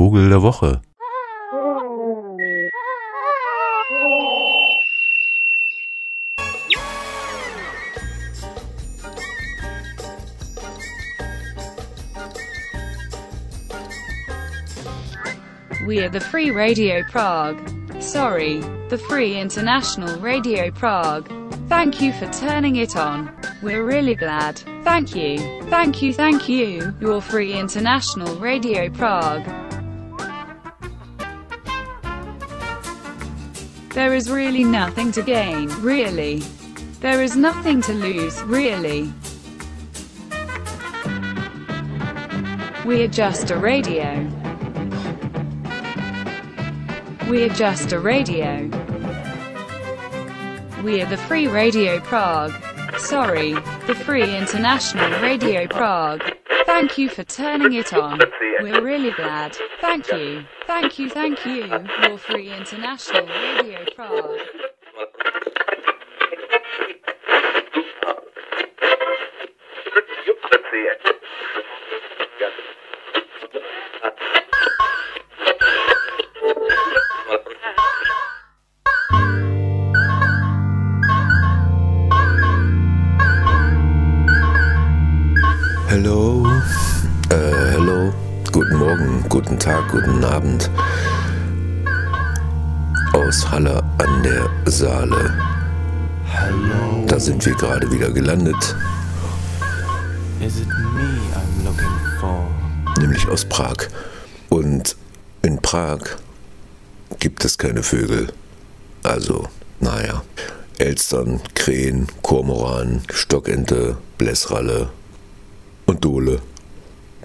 Vogel der Woche. We are the Free Radio Prague. Sorry, the Free International Radio Prague. Thank you for turning it on. We're really glad. Thank you. Thank you, thank you. Your Free International Radio Prague. There is really nothing to gain, really. There is nothing to lose, really. We are just a radio. We are just a radio. We are the Free Radio Prague. Sorry, the Free International Radio Prague. Thank you for turning it on. We're really glad. Thank you. Thank you, thank you. Your Free International Radio Prague. Guten Tag, guten Abend. Aus Halle an der Saale. Hello. Da sind wir gerade wieder gelandet, nämlich aus Prag. Und in Prag gibt es keine Vögel. Also, naja. Elstern, Krähen, Kormoran, Stockente, Blässralle und Dole.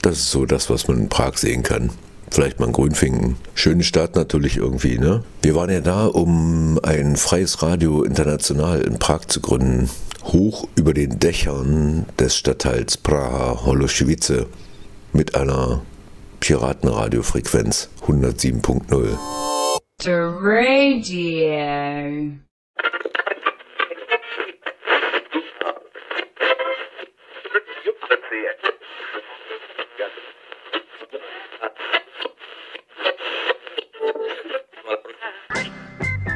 Das ist so das, was man in Prag sehen kann. Vielleicht mal ein Grünfinken. Schöne Stadt natürlich irgendwie, ne? Wir waren ja da, um ein freies Radio international in Prag zu gründen. Hoch über den Dächern des Stadtteils Praha Holoschiwice mit einer Piratenradiofrequenz 107.0. The radio.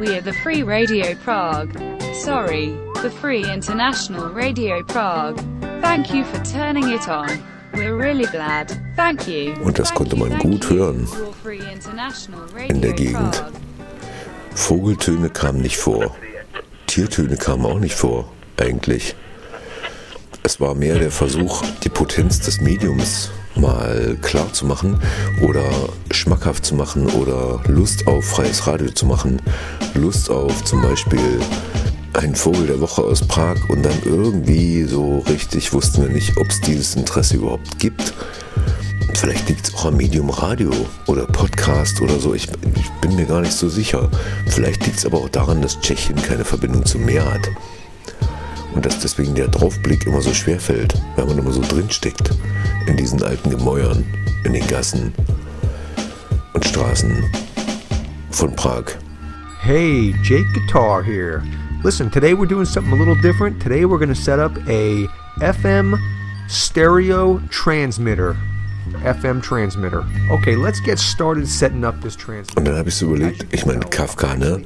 We are the Free Radio Prague. Sorry, the Free International Radio Prague. Thank you for turning it on. We're really glad. Thank you. Und das konnte man gut hören. In der Gegend. Vogeltöne kamen nicht vor. Tiertöne kamen auch nicht vor, eigentlich. Es war mehr der Versuch, die Potenz des Mediums mal klar zu machen oder schmackhaft zu machen oder Lust auf freies Radio zu machen. Lust auf zum Beispiel einen Vogel der Woche aus Prag und dann irgendwie so richtig wussten wir nicht, ob es dieses Interesse überhaupt gibt. Vielleicht liegt es auch am Medium Radio oder Podcast oder so. Ich, ich bin mir gar nicht so sicher. Vielleicht liegt es aber auch daran, dass Tschechien keine Verbindung zum Meer hat. Und dass deswegen der Draufblick immer so schwer fällt, weil man immer so drinsteckt. In diesen alten Gemäuern, in den Gassen und Straßen von Prag. Hey, Jake Guitar here. Listen, today we're doing something a little different. Today we're going to set up a FM stereo transmitter. FM transmitter. Okay, let's get started setting up this transmitter. Und dann habe ich so überlegt, ich meine, Kafka, ne?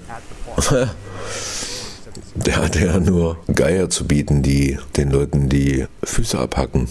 Der hat ja nur Geier zu bieten, die den Leuten die Füße abhacken.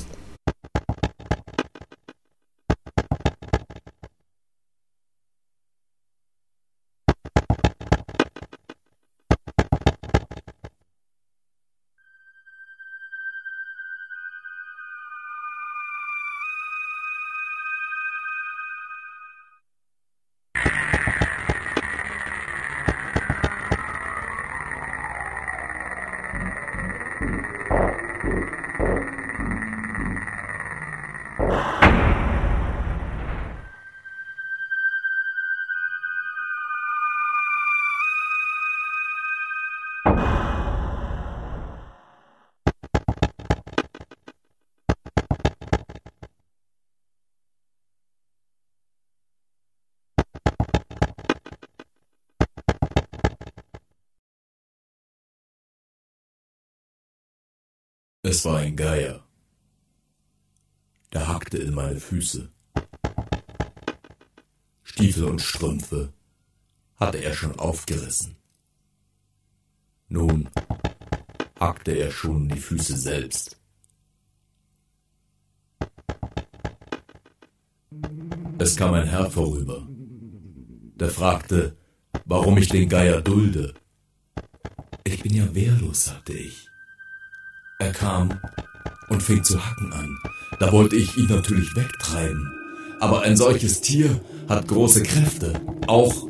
Es war ein Geier. Der hackte in meine Füße. Stiefel und Strümpfe hatte er schon aufgerissen. Nun hackte er schon die Füße selbst. Es kam ein Herr vorüber, der fragte, warum ich den Geier dulde. Ich bin ja wehrlos, sagte ich. Er kam und fing zu hacken an. Da wollte ich ihn natürlich wegtreiben. Aber ein solches Tier hat große Kräfte. Auch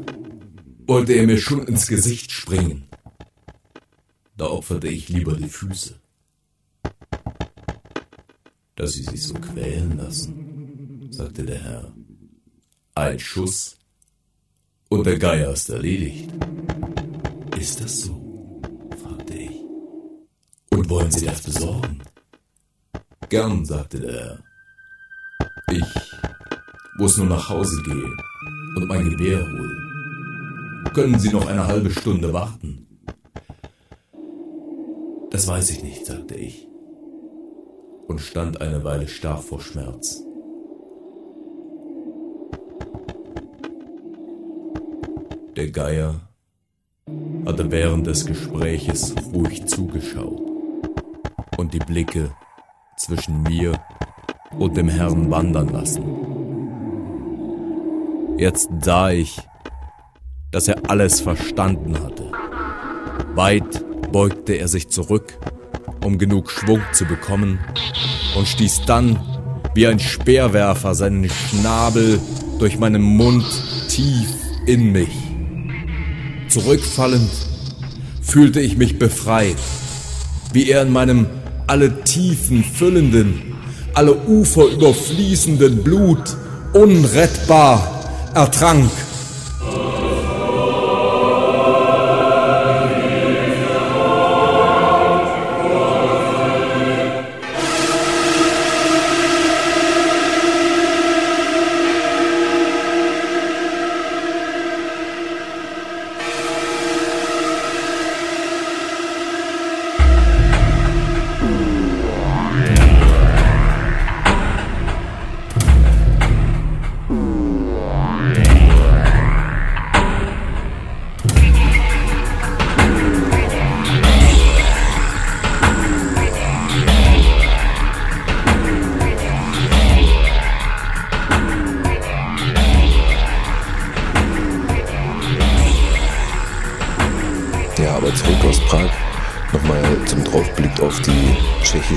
wollte er mir schon ins Gesicht springen. Da opferte ich lieber die Füße. Dass Sie sich so quälen lassen, sagte der Herr. Ein Schuss und der Geier ist erledigt. Ist das so? Wollen Sie das besorgen? Gern, sagte der Herr. Ich muss nur nach Hause gehen und mein Gewehr holen. Können Sie noch eine halbe Stunde warten? Das weiß ich nicht, sagte ich und stand eine Weile starr vor Schmerz. Der Geier hatte während des Gespräches ruhig zugeschaut und die Blicke zwischen mir und dem Herrn wandern lassen. Jetzt sah ich, dass er alles verstanden hatte. Weit beugte er sich zurück, um genug Schwung zu bekommen, und stieß dann wie ein Speerwerfer seinen Schnabel durch meinen Mund tief in mich. Zurückfallend fühlte ich mich befreit, wie er in meinem alle Tiefen füllenden, alle Ufer überfließenden Blut unrettbar ertrank.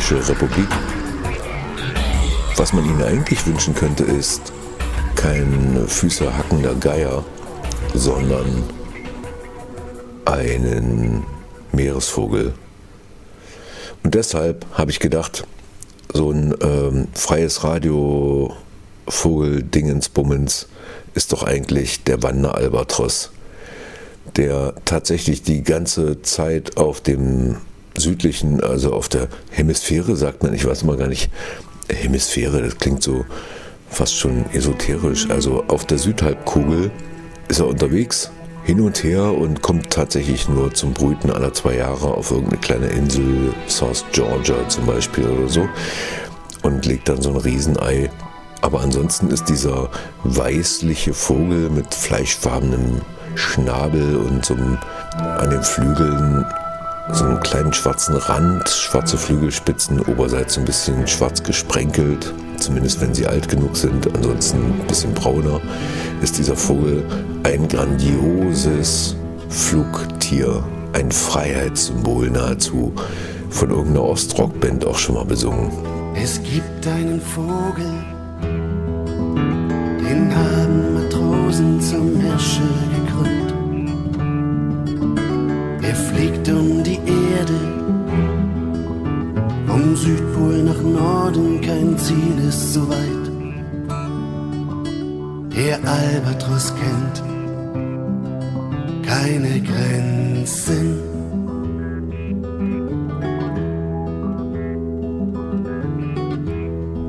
Tschechische Republik. Was man ihnen eigentlich wünschen könnte, ist kein Füße hackender Geier, sondern einen Meeresvogel. Und deshalb habe ich gedacht, so ein ähm, freies Radio Vogel-Dingensbummens ist doch eigentlich der Wanderalbatros der tatsächlich die ganze Zeit auf dem südlichen, also auf der Hemisphäre, sagt man, ich weiß mal gar nicht, Hemisphäre, das klingt so fast schon esoterisch, also auf der Südhalbkugel ist er unterwegs, hin und her und kommt tatsächlich nur zum Brüten aller zwei Jahre auf irgendeine kleine Insel, South Georgia zum Beispiel oder so, und legt dann so ein Riesenei. Aber ansonsten ist dieser weißliche Vogel mit fleischfarbenem Schnabel und so einem, an den Flügeln so einen kleinen schwarzen Rand, schwarze Flügelspitzen, oberseits ein bisschen schwarz gesprenkelt, zumindest wenn sie alt genug sind, ansonsten ein bisschen brauner, ist dieser Vogel ein grandioses Flugtier, ein Freiheitssymbol nahezu, von irgendeiner Ostrockband auch schon mal besungen. Es gibt einen Vogel, den haben Matrosen zum Hirsche gekrümmt. Ist so weit. Der Albatros kennt keine Grenzen.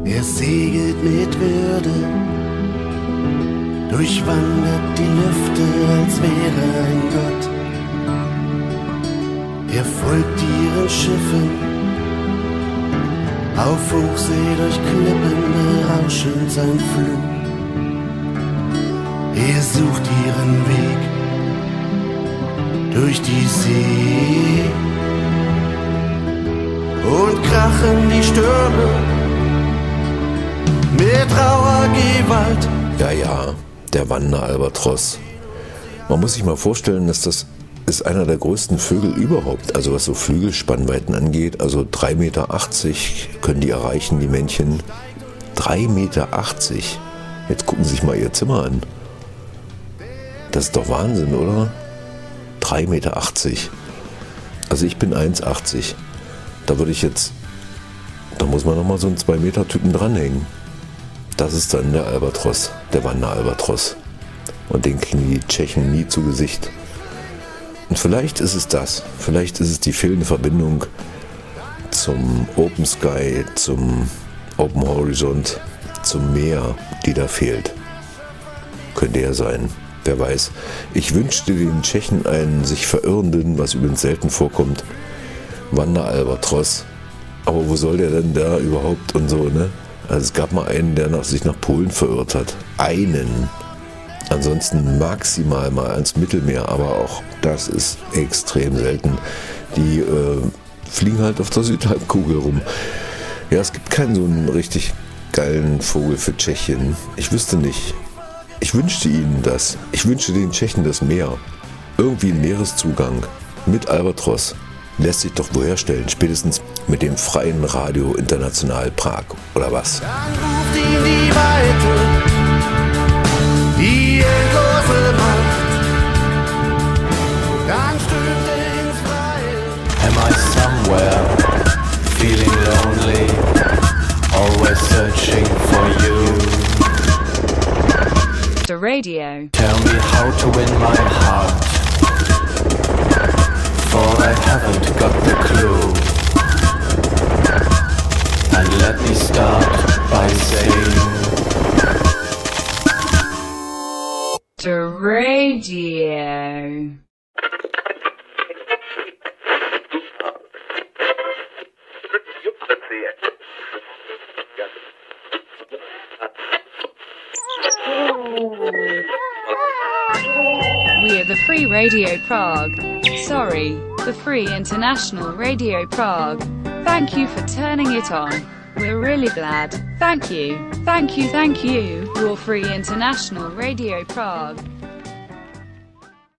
Er segelt mit Würde, durchwandert die Lüfte, als wäre ein Gott. Er folgt ihren Schiffen, auf Hochsee durch Klippen berauschend sein Flug. ihr sucht ihren Weg durch die See und krachen die Stürme mit rauer Gewalt. Ja, ja, der Wanderalbatros. Man muss sich mal vorstellen, dass das ist einer der größten Vögel überhaupt. Also was so Flügelspannweiten angeht. Also 3,80 Meter können die erreichen, die Männchen. 3,80 Meter. Jetzt gucken Sie sich mal Ihr Zimmer an. Das ist doch Wahnsinn, oder? 3,80 Meter. Also ich bin 1,80. Da würde ich jetzt, da muss man nochmal so einen 2 Meter Typen dranhängen. Das ist dann der Albatros, der Wanderalbatros. Und den kriegen die Tschechen nie zu Gesicht. Und vielleicht ist es das. Vielleicht ist es die fehlende Verbindung zum Open Sky, zum Open Horizont, zum Meer, die da fehlt. Könnte ja sein. Wer weiß. Ich wünschte den Tschechen einen sich verirrenden, was übrigens selten vorkommt, Wanderalbatros. Aber wo soll der denn da überhaupt und so, ne? Also es gab mal einen, der nach, sich nach Polen verirrt hat. Einen. Ansonsten maximal mal ans Mittelmeer, aber auch das ist extrem selten. Die äh, fliegen halt auf der Südhalbkugel rum. Ja, es gibt keinen so einen richtig geilen Vogel für Tschechien. Ich wüsste nicht. Ich wünschte ihnen das. Ich wünschte den Tschechen das Meer. Irgendwie einen Meereszugang mit Albatros. Lässt sich doch wohl herstellen, spätestens mit dem freien Radio International Prag oder was? Dann ruft ihn die Weite, Am I somewhere feeling lonely? Always searching for you. The radio. Tell me how to win my heart. For I haven't got the clue. And let me start by saying. Radio. We are the Free Radio Prague. Sorry, the Free International Radio Prague. Thank you for turning it on. We're really glad. Thank you. Thank you, thank you. Your Free International Radio Prague.